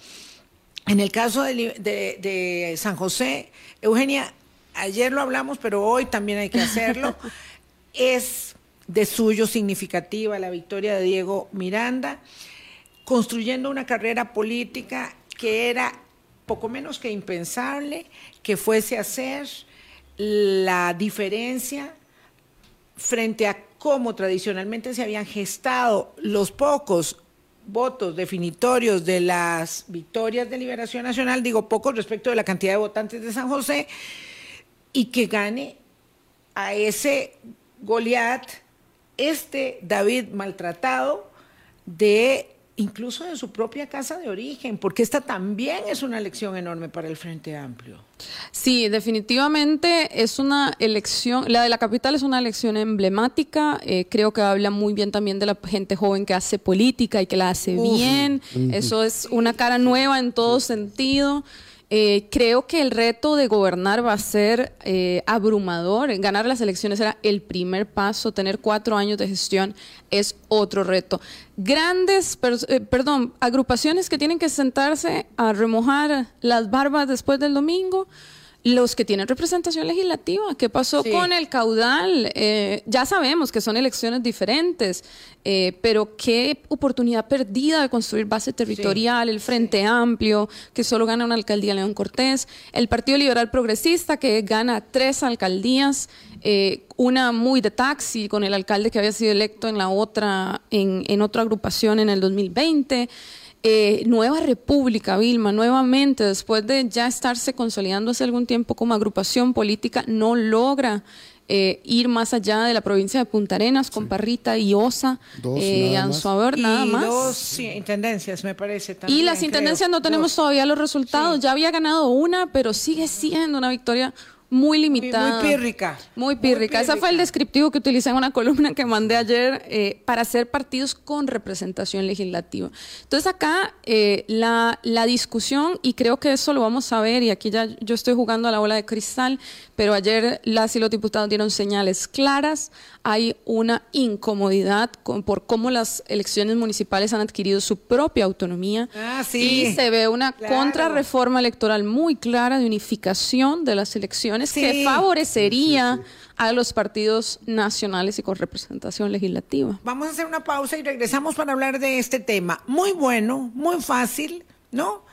en el caso de, de San José, Eugenia, ayer lo hablamos, pero hoy también hay que hacerlo, es de suyo significativa la victoria de Diego Miranda, construyendo una carrera política que era poco menos que impensable que fuese a ser la diferencia frente a cómo tradicionalmente se habían gestado los pocos votos definitorios de las victorias de Liberación Nacional, digo pocos respecto de la cantidad de votantes de San José, y que gane a ese Goliat, este David maltratado de incluso de su propia casa de origen, porque esta también es una lección enorme para el Frente Amplio. Sí, definitivamente es una elección, la de la capital es una elección emblemática, eh, creo que habla muy bien también de la gente joven que hace política y que la hace bien, eso es una cara nueva en todo sentido. Eh, creo que el reto de gobernar va a ser eh, abrumador. Ganar las elecciones era el primer paso. Tener cuatro años de gestión es otro reto. Grandes, eh, perdón, agrupaciones que tienen que sentarse a remojar las barbas después del domingo. Los que tienen representación legislativa, ¿qué pasó Sí. con el caudal? Eh, ya sabemos que son elecciones diferentes, eh, pero qué oportunidad perdida de construir base territorial, el Frente Amplio, que solo gana una alcaldía León Cortés, el Partido Liberal Progresista, que gana tres alcaldías, eh, una muy de taxi con el alcalde que había sido electo en la otra, en, en otra agrupación en el 2020. Eh, Nueva República, Vilma, nuevamente, después de ya estarse consolidando hace algún tiempo como agrupación política, no logra eh, ir más allá de la provincia de Punta Arenas con Parrita y Osa, Dos, eh, nada más. Nada y más. dos sí, intendencias, me parece. Y también, las creo. intendencias no tenemos Dos. todavía los resultados. Ya había ganado una, pero sigue siendo una victoria muy limitada. muy pírrica. Muy pírrica. Ese fue el descriptivo que utilicé en una columna que mandé ayer eh, para hacer partidos con representación legislativa. Entonces acá eh, la, la discusión, y creo que eso lo vamos a ver, y aquí ya yo estoy jugando a la bola de cristal, pero ayer las y los diputados dieron señales claras. Hay una incomodidad con- por cómo las elecciones municipales han adquirido su propia autonomía. Ah, sí. Y se ve una Claro. contrarreforma electoral muy clara de unificación de las elecciones que Sí. favorecería a los partidos nacionales y con representación legislativa. Vamos a hacer una pausa y regresamos para hablar de este tema. Muy bueno, muy fácil, ¿no?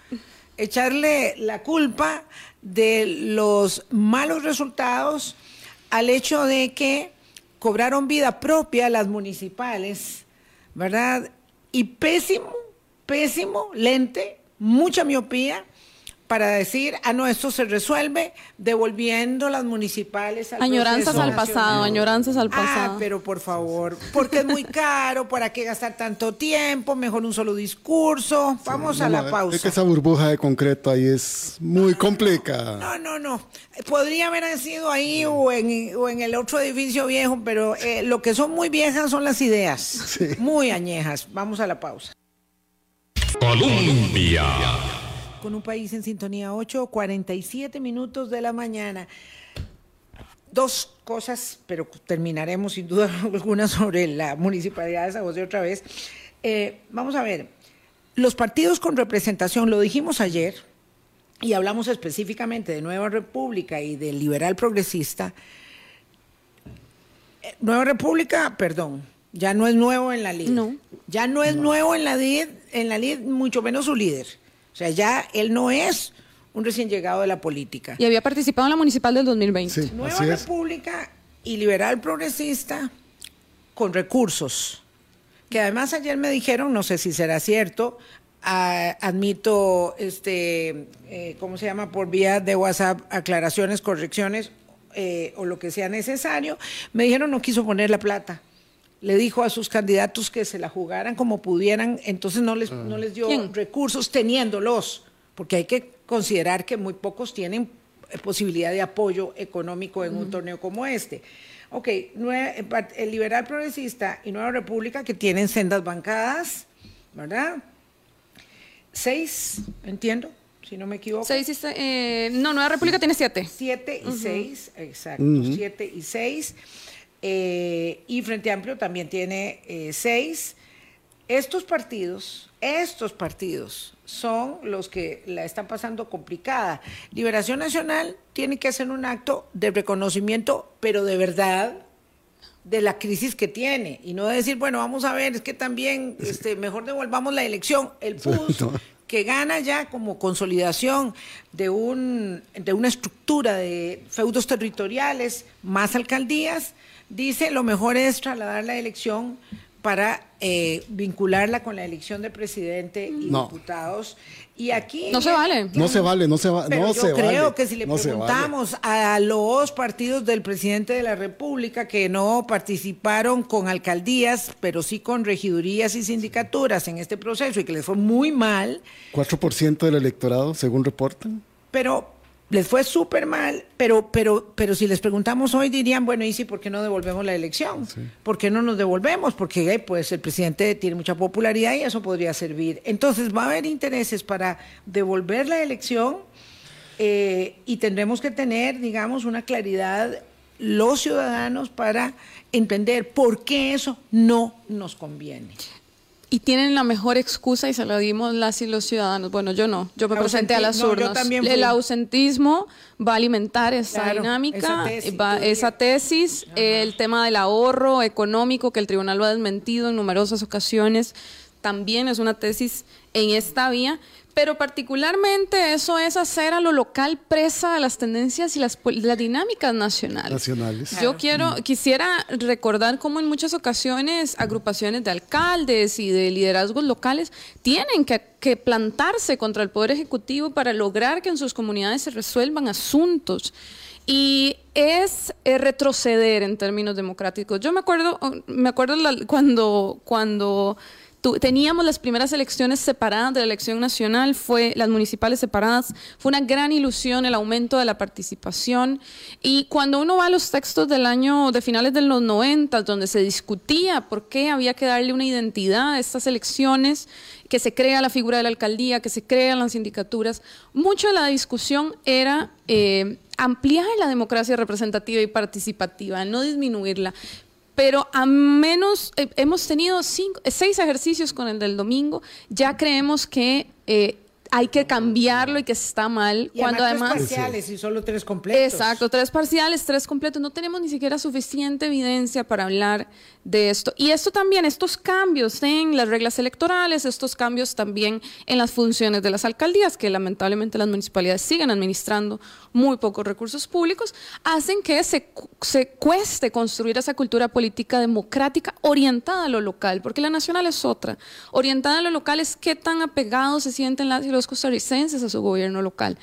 Echarle la culpa de los malos resultados al hecho de que cobraron vida propia las municipales, ¿verdad? Y pésimo, pésimo lente, mucha miopía para decir, ah, no, esto se resuelve devolviendo las municipales al Añoranzas al pasado, añoranzas al Ah, pasado. pero por favor, porque es muy caro, ¿para qué gastar tanto tiempo? Mejor un solo discurso. Vamos a No, la no, Es pausa. que esa burbuja de concreto ahí es muy complicada. No, no, no. Podría haber sido ahí o en, o en el otro edificio viejo, pero eh, lo que son muy viejas son las ideas. Muy añejas. Vamos a la pausa. Colombia. Con un país en sintonía 8, 47 minutos de la mañana. Dos cosas, pero terminaremos sin duda alguna sobre la municipalidad de San José otra vez. Eh, vamos a ver, los partidos con representación, lo dijimos ayer, y hablamos específicamente de Nueva República y del liberal progresista. Eh, Nueva República, perdón, ya no es nuevo en la LID. No. Ya no es nuevo en la LID, en la LID, mucho menos su líder. O sea, ya él no es un recién llegado de la política. Y había participado en la municipal del 2020. Sí, Nueva así es. República y liberal progresista con recursos. Que además ayer me dijeron, no sé si será cierto, ah, admito, este, eh, ¿cómo se llama? Por vía de WhatsApp, aclaraciones, correcciones eh, o lo que sea necesario. Me dijeron no quiso poner la plata. Le dijo a sus candidatos que se la jugaran como pudieran, entonces no les, no les dio ¿Quién? recursos teniéndolos, porque hay que considerar que muy pocos tienen eh, posibilidad de apoyo económico en un torneo como este. Ok, eh, el liberal progresista y Nueva República que tienen sendas bancadas, ¿verdad? Seis, entiendo, si no me equivoco. Seis y se- eh, no, Nueva República tiene siete. Siete y seis, exacto, siete y seis. Eh, y Frente Amplio también tiene eh, seis. Estos partidos, estos partidos son los que la están pasando complicada. Liberación Nacional tiene que hacer un acto de reconocimiento, pero de verdad, de la crisis que tiene y no decir, bueno, vamos a ver, es que también este, mejor devolvamos la elección. El PUS, que gana ya como consolidación de, un, de una estructura de feudos territoriales, más alcaldías, dice lo mejor es trasladar la elección para eh, vincularla con la elección de presidente y No. diputados. Y aquí... No se vale. No se vale, no se va, Pero no yo se creo vale. que si le no se vale. preguntamos a los partidos del presidente de la República que no participaron con alcaldías, pero sí con regidurías y sindicaturas en este proceso y que les fue muy mal, 4% del electorado, según reportan. pero les fue súper mal, pero, pero, pero si les preguntamos hoy dirían, bueno, ¿y si por qué no devolvemos la elección? ¿Por qué no nos devolvemos? Porque eh, pues el presidente tiene mucha popularidad y eso podría servir. Entonces va a haber intereses para devolver la elección eh, y tendremos que tener, digamos, una claridad los ciudadanos para entender por qué eso no nos conviene. Y tienen la mejor excusa y se la dimos las y los ciudadanos. Bueno, yo no, yo me presenté a las no, urnas. el ausentismo va a alimentar esa Claro, dinámica, esa tesis, va- esa tesis, el tema del ahorro económico que el tribunal lo ha desmentido en numerosas ocasiones, también es una tesis en esta vía, pero particularmente eso es hacer a lo local presa de las tendencias y las, pol- las dinámicas nacionales. Nacionales. Yo quiero, quisiera recordar cómo en muchas ocasiones agrupaciones de alcaldes y de liderazgos locales tienen que, que plantarse contra el Poder Ejecutivo para lograr que en sus comunidades se resuelvan asuntos. Y es eh, retroceder en términos democráticos. Yo me acuerdo, me acuerdo la- cuando, cuando teníamos las primeras elecciones separadas de la elección nacional, fue las municipales separadas, fue una gran ilusión el aumento de la participación y cuando uno va a los textos del año de finales de los 90 donde se discutía por qué había que darle una identidad a estas elecciones, que se crea la figura de la alcaldía, que se crean las sindicaturas, mucho de la discusión era eh, ampliar la democracia representativa y participativa, no disminuirla. Pero a menos, eh, hemos tenido cinco, eh, seis ejercicios con el del domingo, ya creemos que eh, hay que cambiarlo y que está mal. Y cuando además, además... tres parciales y solo tres completos. Exacto, tres parciales, tres completos. No tenemos ni siquiera suficiente evidencia para hablar de esto. Y esto también, estos cambios en las reglas electorales, estos cambios también en las funciones de las alcaldías, que lamentablemente las municipalidades siguen administrando muy pocos recursos públicos, hacen que se, se cueste construir esa cultura política democrática orientada a lo local, porque la nacional es otra. Orientada a lo local es qué tan apegados se sienten las los costarricenses a su gobierno local.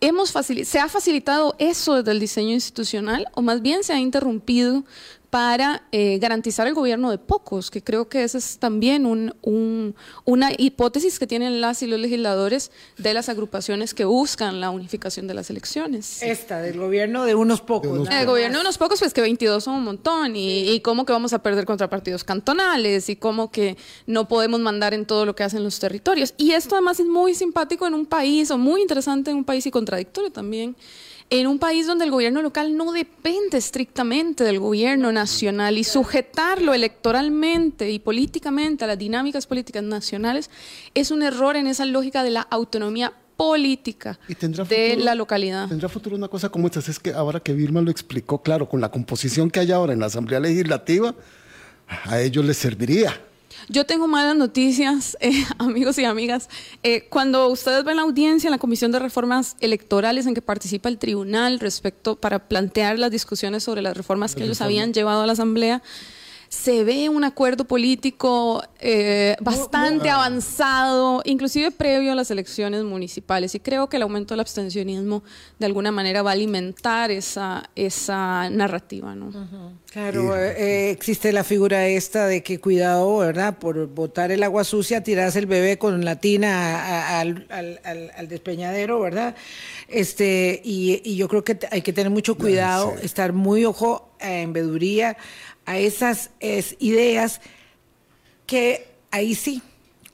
Hemos ¿Se ha facilitado eso desde el diseño institucional o más bien se ha interrumpido para eh, garantizar el gobierno de pocos, que creo que esa es también una hipótesis que tienen las y los legisladores de las agrupaciones que buscan la unificación de las elecciones. Esta, del gobierno de unos pocos. el gobierno de unos pocos, pues que 22 son un montón, y, y cómo que vamos a perder contra partidos cantonales, y cómo que no podemos mandar en todo lo que hacen los territorios. Y esto además es muy simpático en un país, o muy interesante en un país y contradictorio también en un país donde el gobierno local no depende estrictamente del gobierno nacional y sujetarlo electoralmente y políticamente a las dinámicas políticas nacionales es un error en esa lógica de la autonomía política de la localidad. Tendrá futuro una cosa como esta, es que ahora que Vilma lo explicó, claro, con la composición que hay ahora en la Asamblea Legislativa, a ellos les serviría yo tengo malas noticias, eh, amigos y amigas. Eh, cuando ustedes ven la audiencia en la Comisión de Reformas Electorales en que participa el tribunal respecto para plantear las discusiones sobre las reformas que ellos habían llevado a la Asamblea, se ve un acuerdo político eh, bastante avanzado, inclusive previo a las elecciones municipales. Y creo que el aumento del abstencionismo de alguna manera va a alimentar esa, esa narrativa. ¿no? Claro, eh, eh, existe la figura esta de que cuidado, ¿verdad? Por botar el agua sucia, tirarse el bebé con la tina al, despeñadero, ¿verdad? Este, y, yo creo que hay que tener mucho cuidado, estar muy ojo en veduría a esas ideas que ahí sí,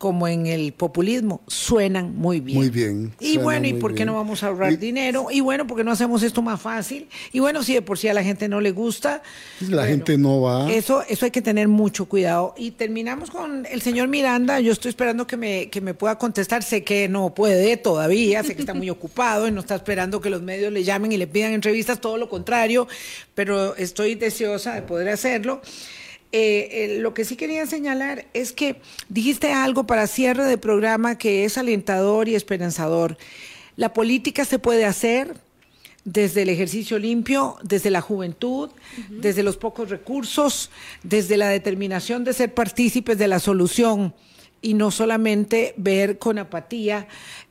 como en el populismo, suenan muy bien. Muy bien. Y bueno, ¿y por qué no vamos a ahorrar dinero? Y bueno, ¿por qué no hacemos esto más fácil? Y bueno, si de por sí a la gente no le gusta. La gente no va. Eso, eso hay que tener mucho cuidado. Y terminamos con el señor Miranda. Yo estoy esperando que me, que me pueda contestar. Sé que no puede todavía, sé que está muy ocupado y no está esperando que los medios le llamen y le pidan entrevistas, todo lo contrario, pero estoy deseosa de poder hacerlo. Eh, eh, lo que sí quería señalar es que dijiste algo para cierre de programa que es alentador y esperanzador. La política se puede hacer desde el ejercicio limpio, desde la juventud, desde los pocos recursos, desde la determinación de ser partícipes de la solución y no solamente ver con apatía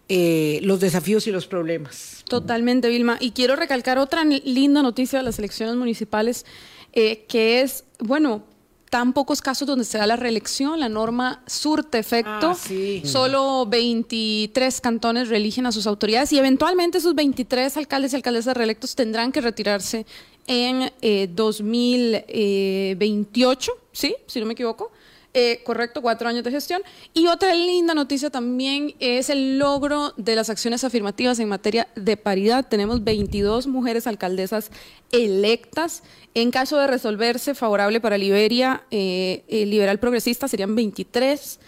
eh, los desafíos y los problemas. Totalmente, Vilma. Y quiero recalcar otra linda noticia de las elecciones municipales, que es, bueno, tan pocos casos donde se da la reelección, la norma surte efecto. Ah, Solo 23 cantones reeligen a sus autoridades y eventualmente esos 23 alcaldes y alcaldesas reelectos tendrán que retirarse en 2028, eh, ¿sí? Si no me equivoco. Eh, correcto, cuatro años de gestión. Y otra linda noticia también es el logro de las acciones afirmativas en materia de paridad. Tenemos 22 mujeres alcaldesas electas. En caso de resolverse favorable para Liberia, eh, liberal progresista, serían 23.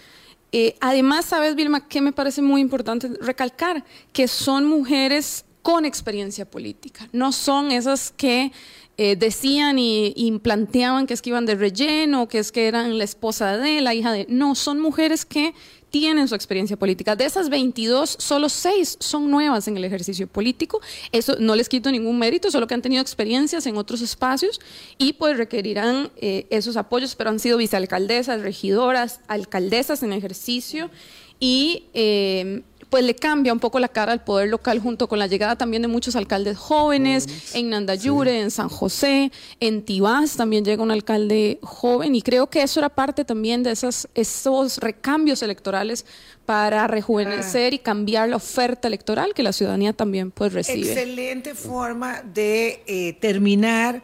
Eh, además, sabes, Vilma, que me parece muy importante recalcar que son mujeres con experiencia política, no son esas que eh, decían y, planteaban que es que iban de relleno, que es que eran la esposa de, la hija de... No, son mujeres que tienen su experiencia política. De esas 22, solo 6 son nuevas en el ejercicio político. Eso no les quito ningún mérito, solo que han tenido experiencias en otros espacios y pues requerirán eh, esos apoyos, pero han sido vicealcaldesas, regidoras, alcaldesas en ejercicio y eh, pues le cambia un poco la cara al poder local junto con la llegada también de muchos alcaldes jóvenes en Nandayure, en San José, en Tibás también llega un alcalde joven y creo que eso era parte también de esas, esos recambios electorales para rejuvenecer y cambiar la oferta electoral que la ciudadanía también pues recibe. Excelente forma de eh, terminar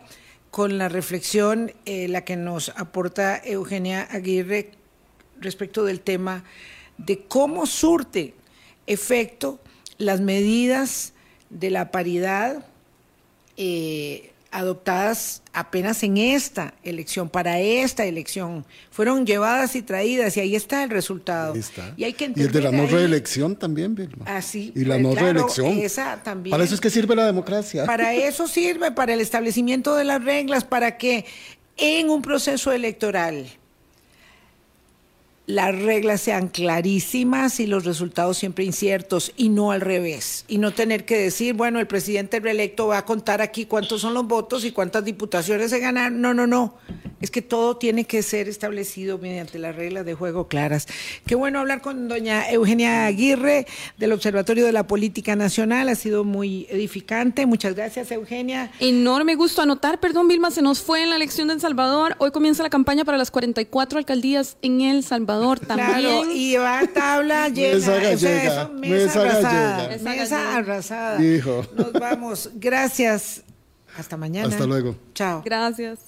con la reflexión, eh, la que nos aporta Eugenia Aguirre respecto del tema de cómo surte efecto las medidas de la paridad eh, adoptadas apenas en esta elección, para esta elección, fueron llevadas y traídas y ahí está el resultado. Y, hay que y el de la no reelección también, Vilma. Así. Y la pues no reelección. Esa también. Para eso es que sirve la democracia. Para eso sirve, para el establecimiento de las reglas, para que en un proceso electoral las reglas sean clarísimas y los resultados siempre inciertos y no al revés. Y no tener que decir, bueno, el presidente reelecto va a contar aquí cuántos son los votos y cuántas diputaciones se ganan. No, no, no. es que todo tiene que ser establecido mediante las reglas de juego claras. Qué bueno hablar con doña Eugenia Aguirre del Observatorio de la Política Nacional, ha sido muy edificante. Muchas gracias, Eugenia. Enorme gusto anotar, perdón, Vilma, se nos fue en la elección de El Salvador. Hoy comienza la campaña para las 44 alcaldías en El Salvador también. Claro, y va a tabla llena. Mesa o sea, gallega, eso, mesa, mesa arrasada. gallega. Mesa, Mesa arrasada. Hijo. Nos vamos. Gracias. Hasta mañana. Hasta luego. Chao. Gracias.